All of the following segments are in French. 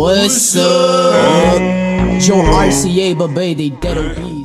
What's up? Joe RCA, but baby, they.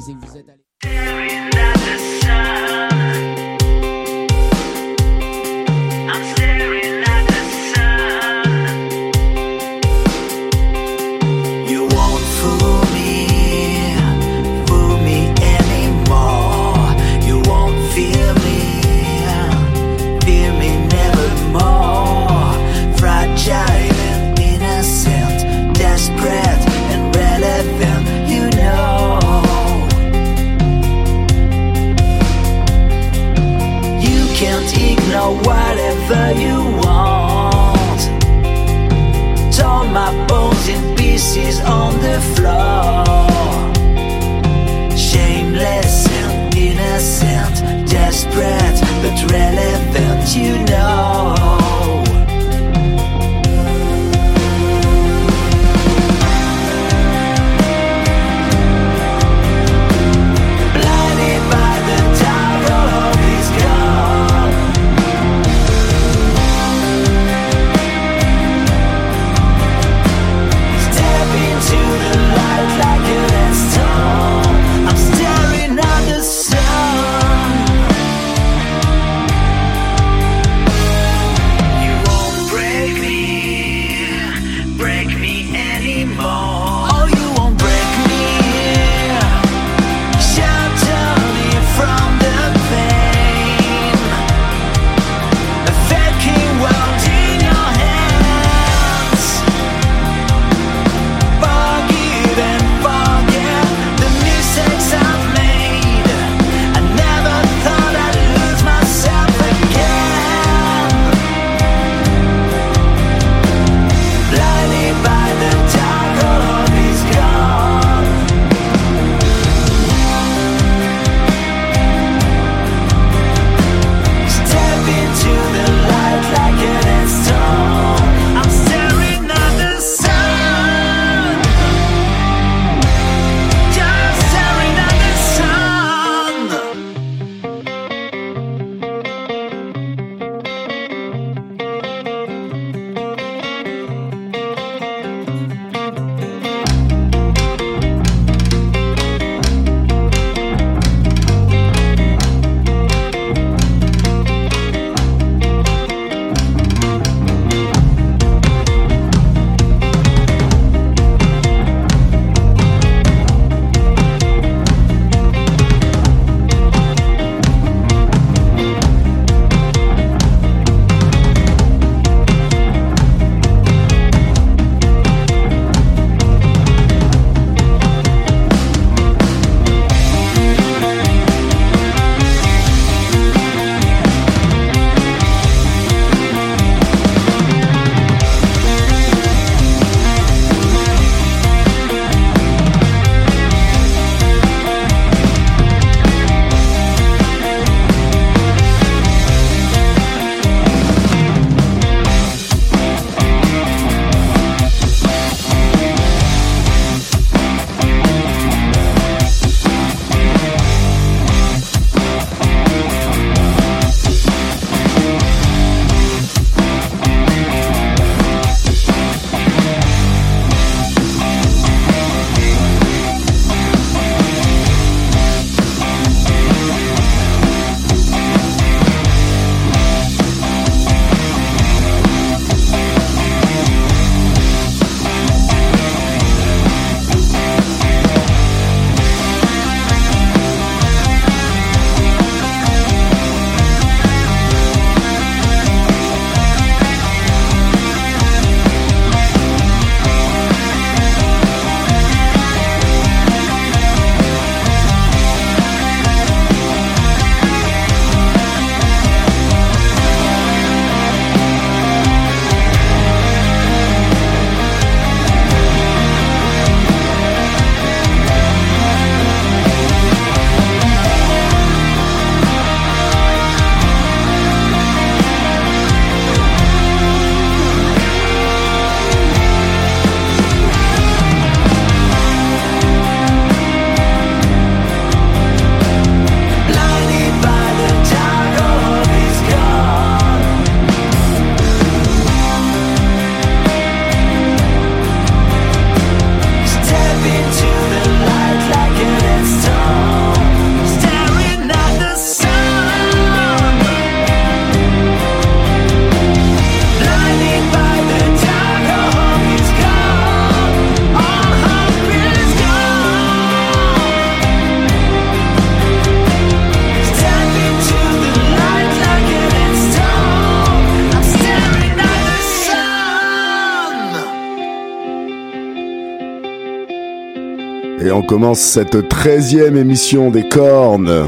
Et on commence cette treizième émission des cornes.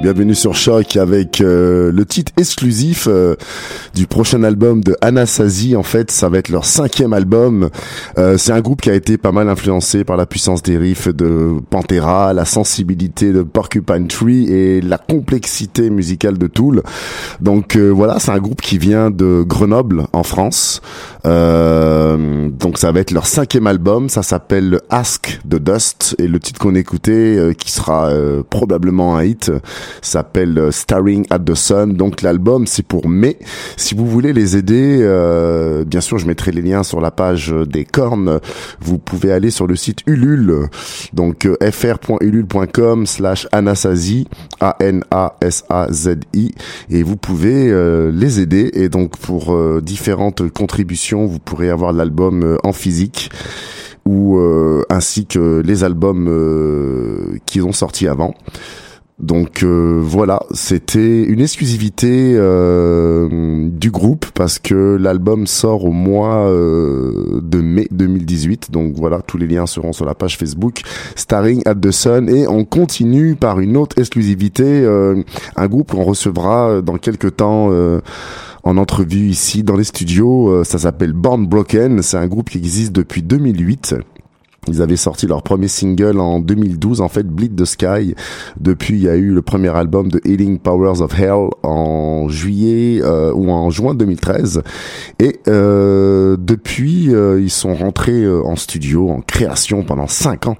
Bienvenue sur Choc avec euh, le titre exclusif euh, du prochain album de Anasazi. En fait, ça va être leur cinquième album. Euh, c'est un groupe qui a été pas mal influencé par la puissance des riffs de Pantera, la sensibilité de Porcupine Tree et la complexité musicale de Tool. Donc voilà, c'est un groupe qui vient de Grenoble en France. donc ça va être leur cinquième album. Ça s'appelle Ask the Dust et le titre qu'on écoutait, qui sera probablement un hit s'appelle euh, Starring at the Sun. Donc l'album c'est pour mai. Vous voulez les aider, euh, bien sûr je mettrai les liens sur la page des cornes. Vous pouvez aller sur le site Ulule, donc euh, fr.ulule.com slash anasazi, A-N-A-S-A-Z-I, et vous pouvez les aider. Et donc pour différentes contributions, vous pourrez avoir l'album en physique ou ainsi que les albums qu'ils ont sortis avant. Donc euh, voilà, c'était une exclusivité euh, du groupe parce que l'album sort au mois euh, de mai 2018. Donc voilà, tous les liens seront sur la page Facebook Starring at the Sun et on continue par une autre exclusivité, un groupe qu'on recevra dans quelques temps en entrevue ici dans les studios. ça s'appelle Born Broken. C'est un groupe qui existe depuis 2008. Ils avaient sorti leur premier single en 2012, en fait, Bleed the Sky. Depuis, il y a eu le premier album de Healing Powers of Hell en juillet euh, ou en juin 2013. Et euh, depuis, euh, ils sont rentrés en studio, en création pendant cinq ans.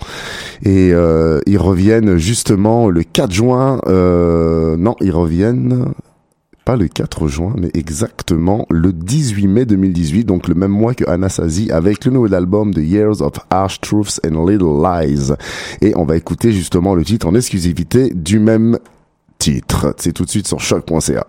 Et ils reviennent justement le 4 juin. non, ils reviennent pas le 4 juin, mais exactement le 18 mai 2018, donc le même mois que Anasazi, avec le nouvel album The Years of Harsh Truths and Little Lies. Et on va écouter justement le titre en exclusivité du même titre. C'est tout de suite sur choc.ca.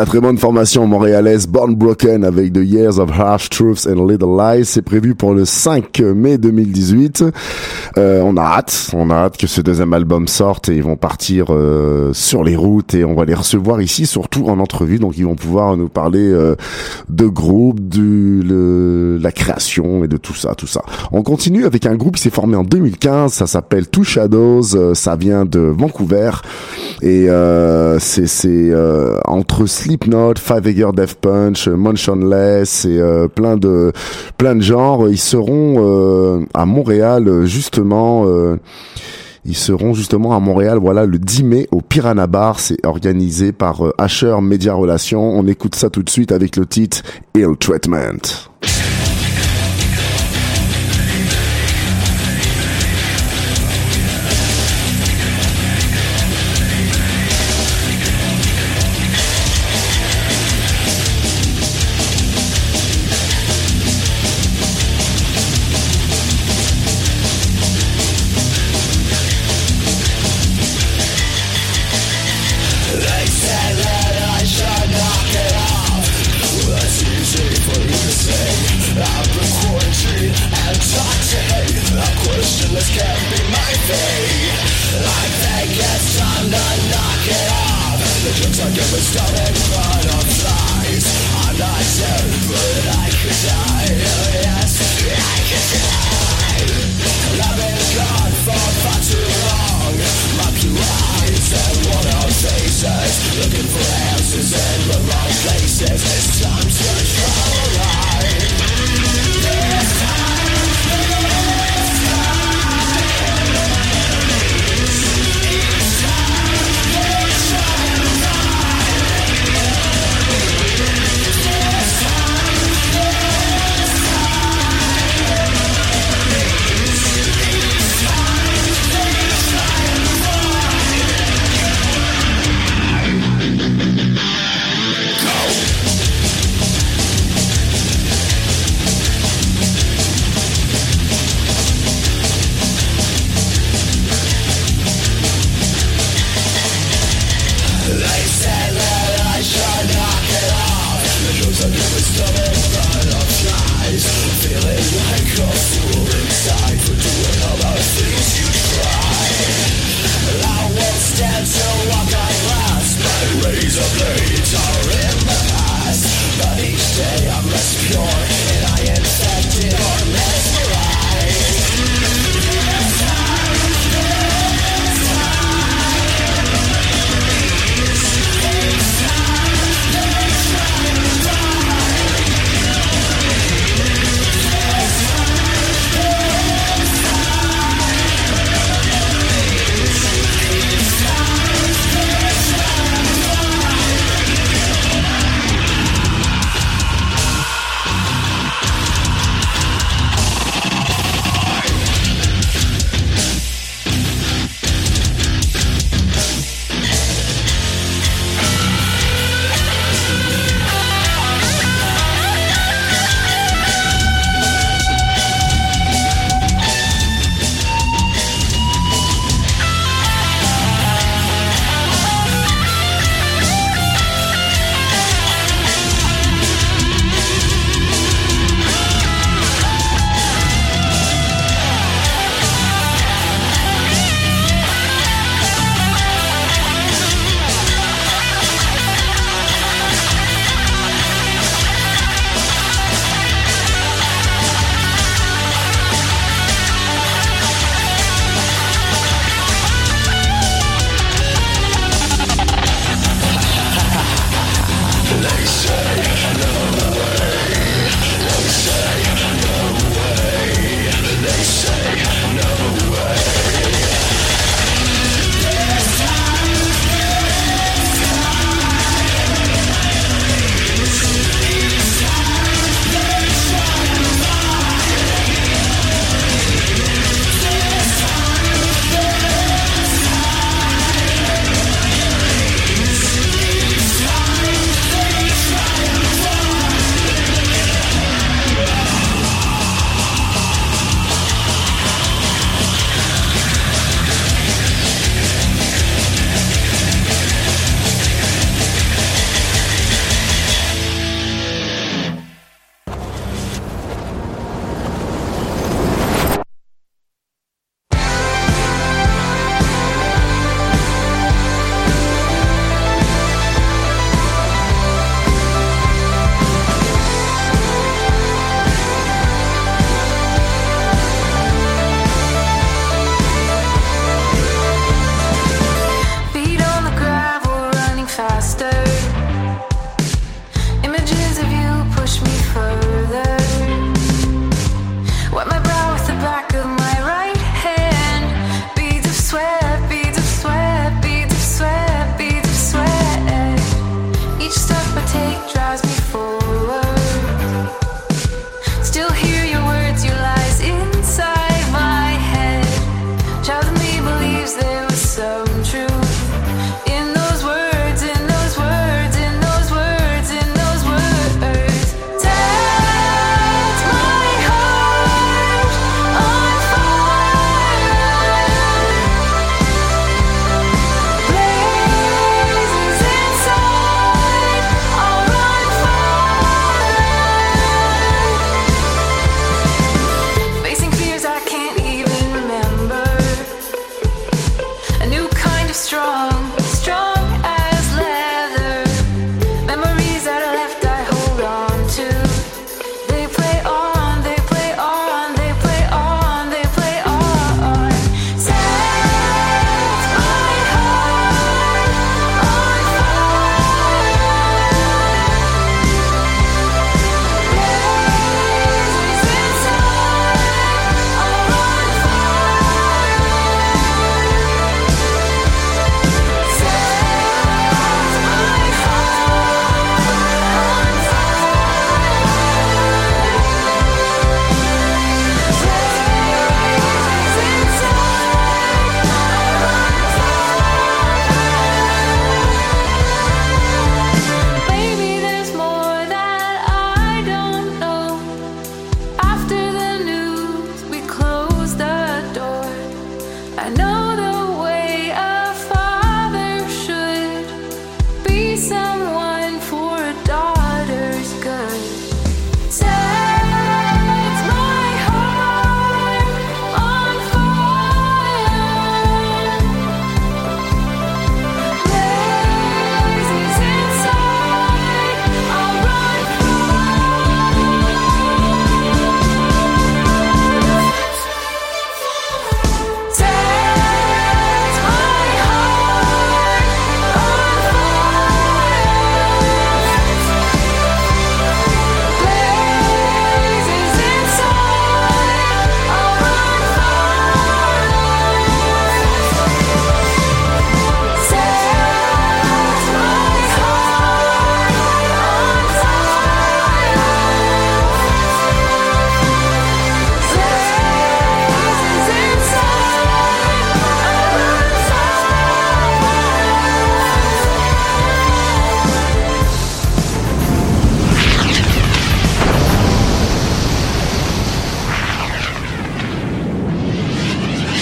La très bonne formation montréalaise Born Broken avec The Years of Harsh Truths and Little Lies, c'est prévu pour le 5 mai 2018. Euh, on a hâte, on a hâte que ce deuxième album sorte et ils vont partir euh, sur les routes et on va les recevoir ici, surtout en entrevue. Donc ils vont pouvoir nous parler euh, de groupe, de la création et de tout ça, tout ça. On continue avec un groupe qui s'est formé en 2015. Ça s'appelle Two Shadows. ça vient de Vancouver et c'est entre Slipknot, Five Finger Death Punch, Motionless et euh, plein de plein de genres. Ils seront euh, à Montréal justement. Euh, ils seront justement à Montréal, voilà, le 10 mai au Piranha Bar. C'est organisé par Asher Media Relations. On écoute ça tout de suite avec le titre Ill Treatment.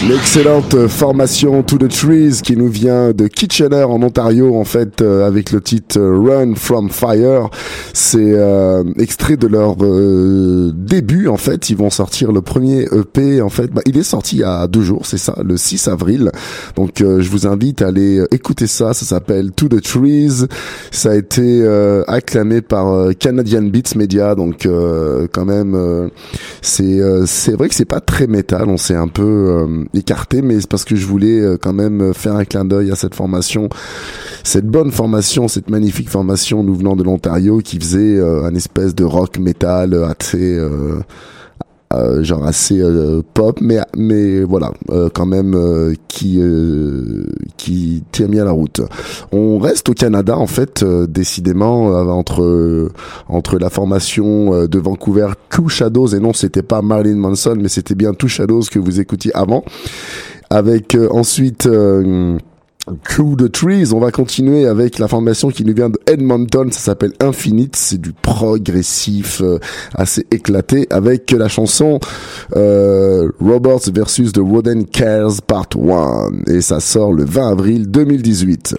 L'excellente formation To The Trees qui nous vient de Kitchener en Ontario en fait euh, avec le titre Run From Fire. C'est euh, extrait de leur euh, début en fait. Ils vont sortir le premier EP en fait. Bah, il est sorti il y a deux jours, c'est ça, le 6 avril. Donc je vous invite à aller écouter ça. Ça s'appelle To The Trees. Ça a été acclamé par Canadian Beats Media. Donc quand même, c'est c'est vrai que c'est pas très métal. On s'est un peu écarté, mais c'est parce que je voulais euh, quand même faire un clin d'œil à cette formation, cette bonne formation, cette magnifique formation nous venant de l'Ontario qui faisait euh, un espèce de rock metal assez euh, euh, genre assez euh, pop mais mais voilà euh, quand même qui qui tient bien la route. On reste au Canada en fait décidément entre entre la formation de Vancouver Two Shadows et non c'était pas Marilyn Manson mais c'était bien Two Shadows que vous écoutiez avant avec ensuite Crew the Trees. On va continuer avec la formation qui nous vient de Edmonton. Ça s'appelle Infinite. C'est du progressif euh, assez éclaté avec la chanson euh, Roberts versus The Wooden Cares Part 1. Et ça sort le 20 avril 2018.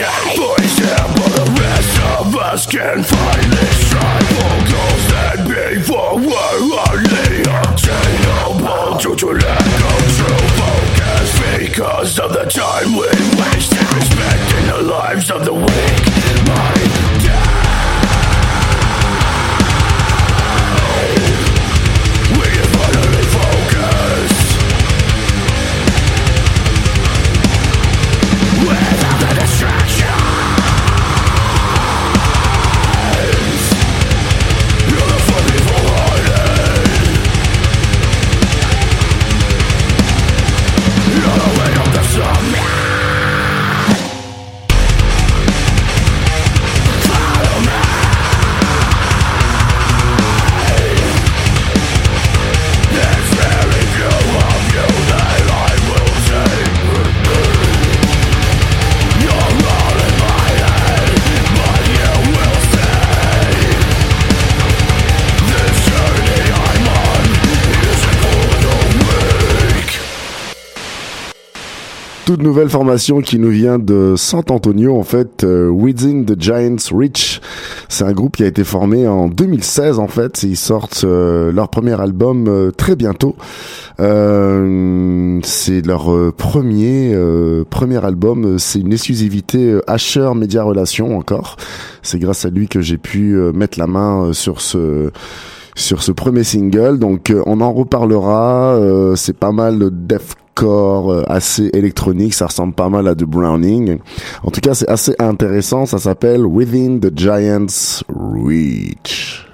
can't please him But the rest of us can finally strike for goals that before were only obtainable Due to lack of true focus because of the toute nouvelle formation qui nous vient de San Antonio, en fait, euh, Within the Giants Reach. C'est un groupe qui a été formé en 2016, en fait. Ils sortent euh, leur premier album euh, très bientôt. c'est leur premier premier album. C'est une exclusivité Asher Media Relations encore. C'est grâce à lui que j'ai pu mettre la main sur ce sur ce premier single. Donc on en reparlera. c'est pas mal de death euh, assez électronique, ça ressemble pas mal à du Browning. En tout cas, c'est assez intéressant, ça s'appelle Within the Giant's Reach.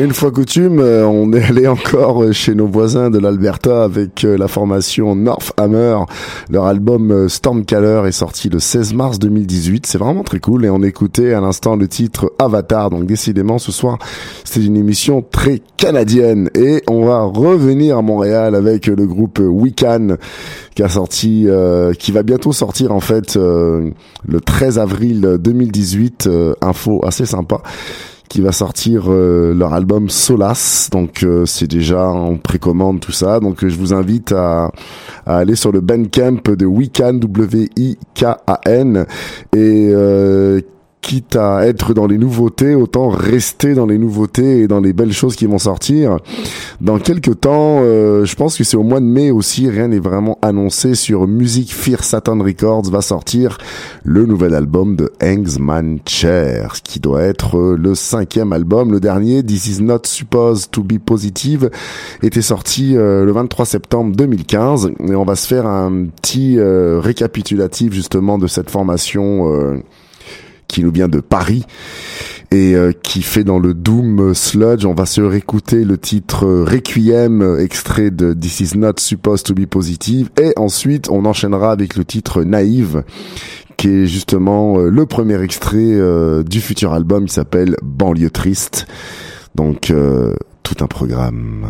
Et une fois coutume, euh, on est allé encore chez nos voisins de l'Alberta avec euh, la formation North Hammer. Leur album euh, Stormcaller est sorti le 16 mars 2018. C'est vraiment très cool et on écoutait à l'instant le titre Avatar. Donc décidément ce soir, c'est une émission très canadienne et on va revenir à Montréal avec le groupe Weekend qui a sorti, qui va bientôt sortir en fait le 13 avril 2018. info assez sympa qui va sortir euh, leur album Solas. Donc euh, c'est déjà en précommande tout ça. Donc je vous invite à, à aller sur le Bandcamp de Wikan W I K A N et euh, quitte à être dans les nouveautés, autant rester dans les nouveautés et dans les belles choses qui vont sortir. Dans quelques temps, euh, je pense que c'est au mois de mai aussi, rien n'est vraiment annoncé sur Music Fear Satan Records va sortir le nouvel album de Hangsman Chair, qui doit être euh, le cinquième album. Le dernier, This Is Not Supposed to Be Positive, était sorti euh, le 23 septembre 2015 et on va se faire un petit récapitulatif justement de cette formation qui nous vient de Paris et euh, qui fait dans le doom sludge. On va se réécouter le titre Requiem, extrait de This Is Not Supposed to Be Positive, et ensuite on enchaînera avec le titre Naïve, qui est justement euh, le premier extrait euh, du futur album qui s'appelle Banlieue Triste. Donc tout un programme.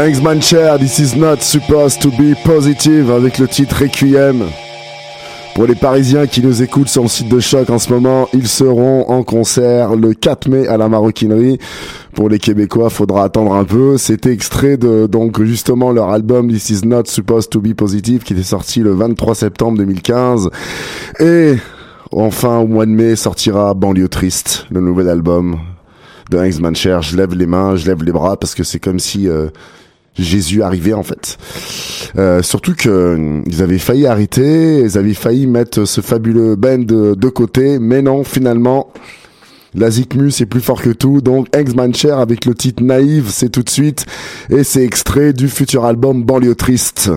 Hangsman Chair, This is not supposed to be positive avec le titre Requiem. Pour les Parisiens qui nous écoutent sur le site de choc en ce moment, ils seront en concert le 4 mai à la Maroquinerie. Pour les Québécois, faudra attendre un peu. C'était extrait de donc justement leur album This is not supposed to be positive qui était sorti le 23 septembre 2015 et enfin au mois de mai sortira Banlieue triste, le nouvel album de Hangsman Cher. Je lève les mains, je lève les bras parce que c'est comme si euh, Jésus arrivait en fait. Euh, surtout que euh, ils avaient failli arrêter, ils avaient failli mettre ce fabuleux band de, côté, mais non, finalement, la Zikmus est plus fort que tout, donc Hangsman Cher avec le titre Naïve, c'est tout de suite, et c'est extrait du futur album Banlieue Triste.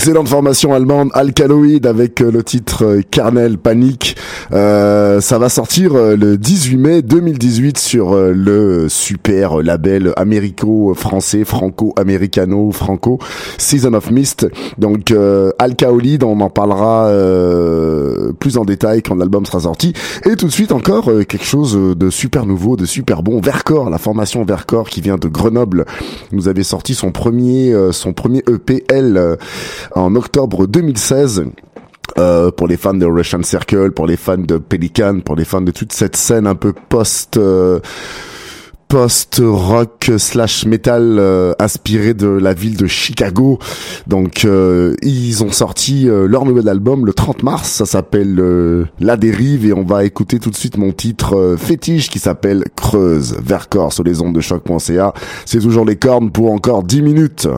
L'excellente formation allemande Alkaloid avec euh, le titre euh, Carnel Panic. Euh, ça va sortir euh, le 18 mai 2018 sur euh, le super label américo-français, franco-américano-franco, Season of Mist. Donc euh, Alkaloid, on en parlera euh, plus en détail quand l'album sera sorti. Et tout de suite encore euh, quelque chose de super nouveau, de super bon. Vercors, la formation Vercors qui vient de Grenoble, nous avait sorti son premier, euh, son premier EPL euh, en octobre 2016. Euh, pour les fans de Russian Circle, pour les fans de Pelican, pour les fans de toute cette scène un peu post euh, post-rock slash metal euh, inspiré de la ville de Chicago. Donc euh, ils ont sorti euh, leur nouvel album le 30 mars, ça s'appelle euh, La Dérive et on va écouter tout de suite mon titre fétiche qui s'appelle Creuse, Vercors sur les ondes de choc.ca. C'est toujours les cornes pour encore 10 minutes.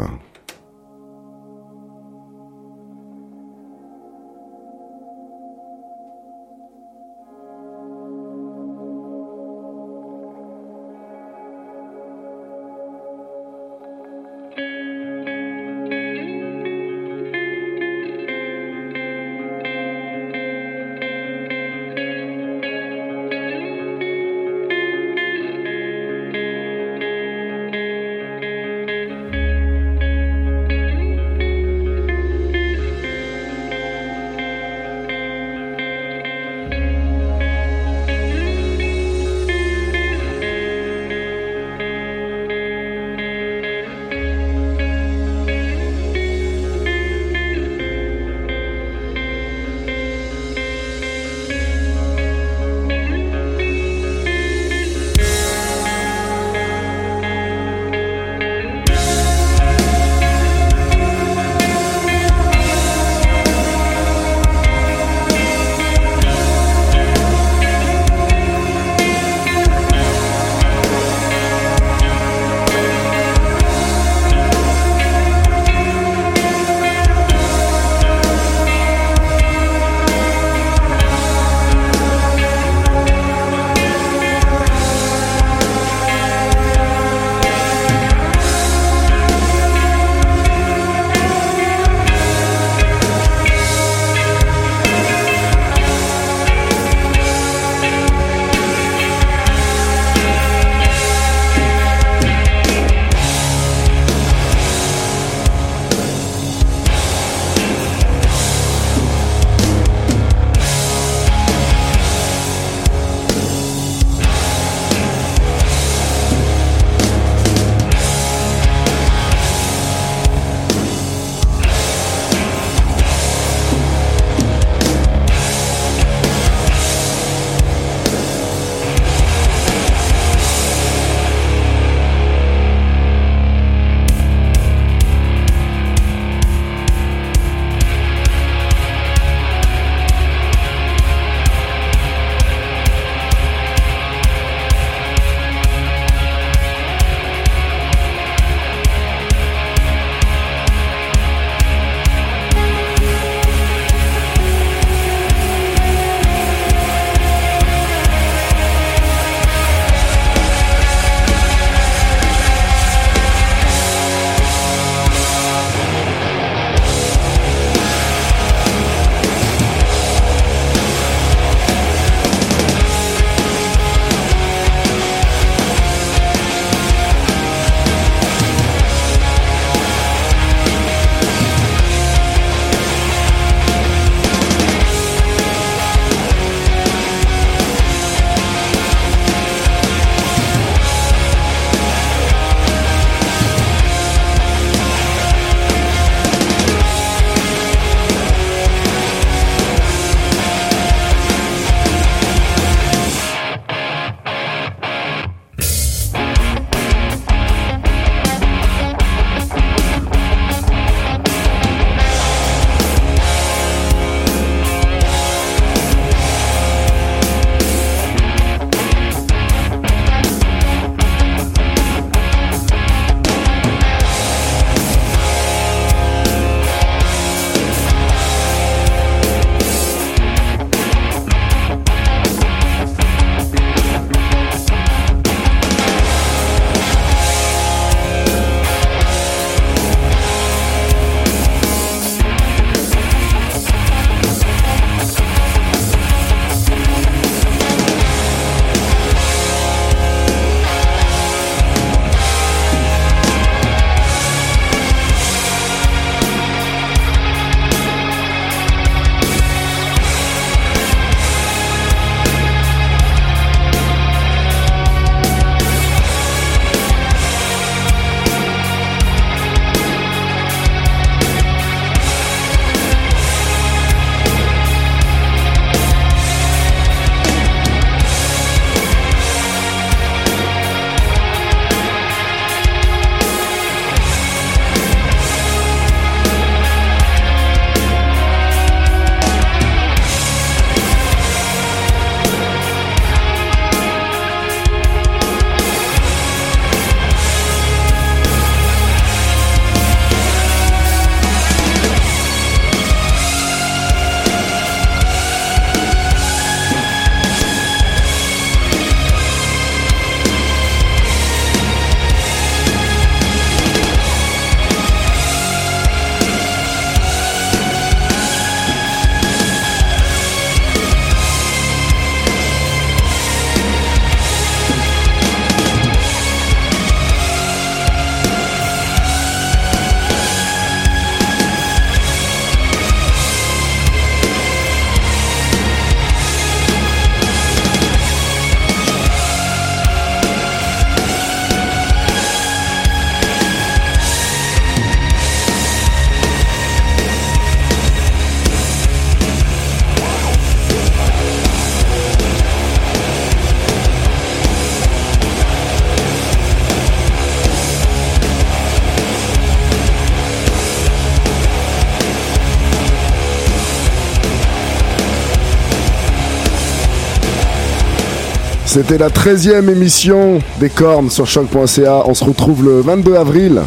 C'était la 13e émission des cornes sur choc.ca. On se retrouve le 22 avril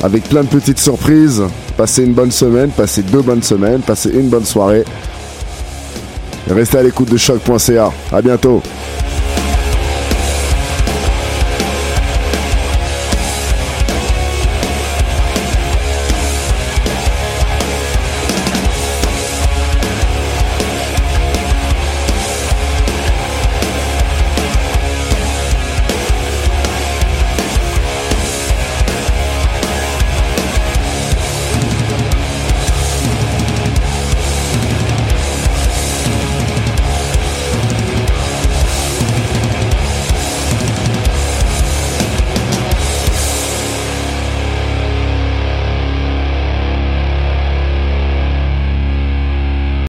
avec plein de petites surprises. Passez une bonne semaine, passez deux bonnes semaines, passez une bonne soirée. restez à l'écoute de choc.ca. À bientôt.